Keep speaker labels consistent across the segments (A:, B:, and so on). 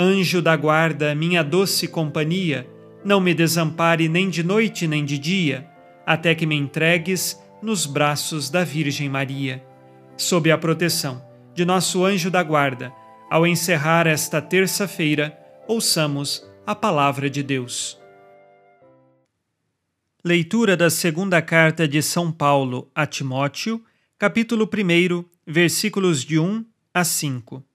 A: Anjo da guarda, minha doce companhia, não me desampare nem de noite nem de dia, até que me entregues nos braços da Virgem Maria. Sob a proteção de nosso anjo da guarda, ao encerrar esta terça-feira, ouçamos a palavra de Deus. Leitura da segunda carta de São Paulo a Timóteo, capítulo 1, versículos de 1 a 5.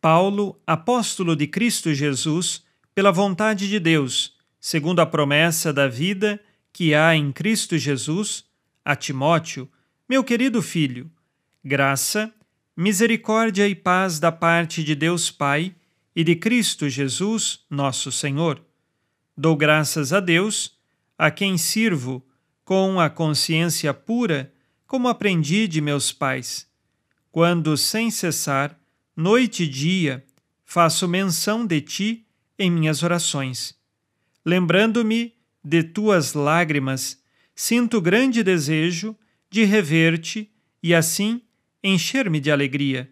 A: Paulo, apóstolo de Cristo Jesus, pela vontade de Deus, segundo a promessa da vida que há em Cristo Jesus, a Timóteo, meu querido filho, graça, misericórdia e paz da parte de Deus Pai e de Cristo Jesus, nosso Senhor. Dou graças a Deus, a quem sirvo com a consciência pura, como aprendi de meus pais, quando, sem cessar, noite e dia, faço menção de ti em minhas orações. Lembrando-me de tuas lágrimas, sinto grande desejo de rever-te e assim encher-me de alegria.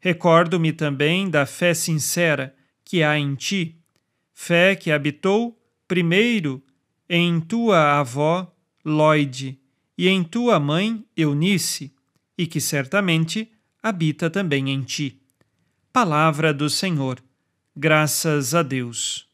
A: Recordo-me também da fé sincera que há em ti, fé que habitou primeiro em tua avó Lloyd e em tua mãe Eunice, e que certamente habita também em ti. Palavra do Senhor. Graças a Deus.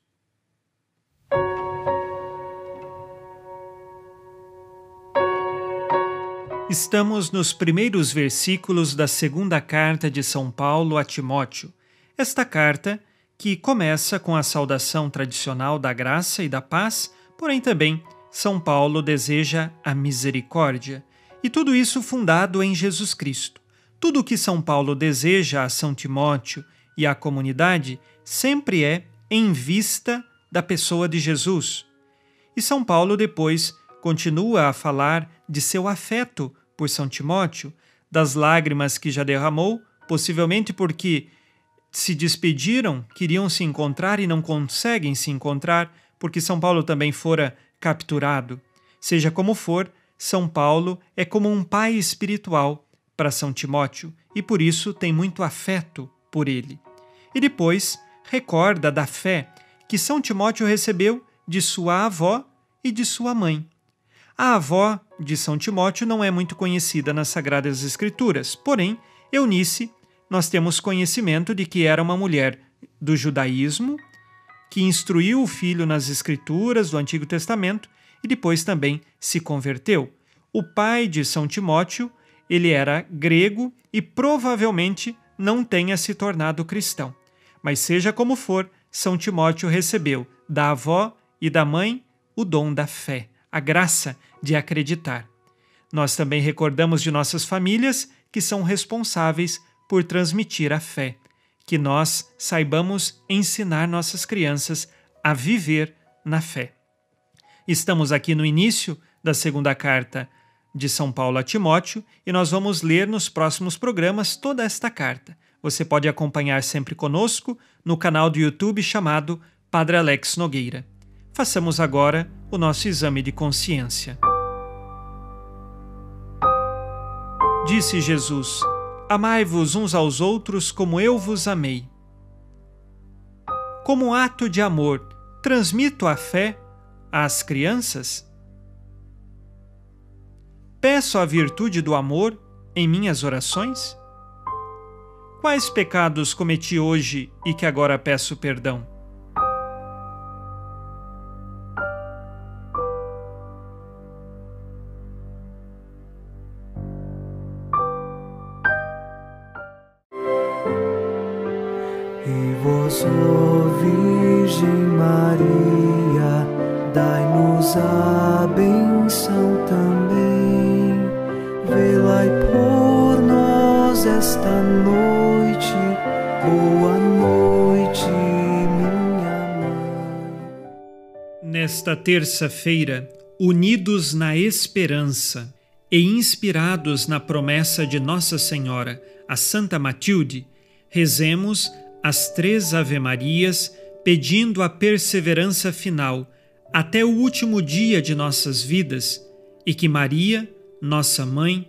A: Estamos nos primeiros versículos da segunda carta de São Paulo a Timóteo. Esta carta, que começa com a saudação tradicional da graça e da paz, porém também São Paulo deseja a misericórdia, e tudo isso fundado em Jesus Cristo. Tudo o que São Paulo deseja a São Timóteo e à comunidade sempre é em vista da pessoa de Jesus. E São Paulo depois continua a falar de seu afeto por São Timóteo, das lágrimas que já derramou, possivelmente porque se despediram, queriam se encontrar e não conseguem se encontrar, porque São Paulo também fora capturado. Seja como for, São Paulo é como um pai espiritual para São Timóteo e por isso tem muito afeto por ele. E depois recorda da fé que São Timóteo recebeu de sua avó e de sua mãe. A avó de São Timóteo não é muito conhecida nas Sagradas Escrituras, porém, Eunice, nós temos conhecimento de que era uma mulher do judaísmo, que instruiu o filho nas Escrituras do Antigo Testamento e depois também se converteu. O pai de São Timóteo ele era grego e provavelmente não tenha se tornado cristão. Mas seja como for, São Timóteo recebeu da avó e da mãe o dom da fé, a graça de acreditar. Nós também recordamos de nossas famílias que são responsáveis por transmitir a fé, que nós saibamos ensinar nossas crianças a viver na fé. Estamos aqui no início da segunda carta de São Paulo a Timóteo e nós vamos ler nos próximos programas toda esta carta. Você pode acompanhar sempre conosco no canal do YouTube chamado Padre Alex Nogueira. Façamos agora o nosso exame de consciência. Disse Jesus: Amai-vos uns aos outros como eu vos amei. Como ato de amor, transmito a fé às crianças? Peço a virtude do amor em minhas orações? Quais pecados cometi hoje e que agora peço perdão?
B: vós, ó Virgem Maria, dai-nos a benção também. Esta noite, boa noite, minha mãe.
A: Nesta terça-feira, unidos na esperança e inspirados na promessa de Nossa Senhora, a Santa Matilde, rezemos as três Ave-Marias, pedindo a perseverança final até o último dia de nossas vidas e que Maria, nossa mãe,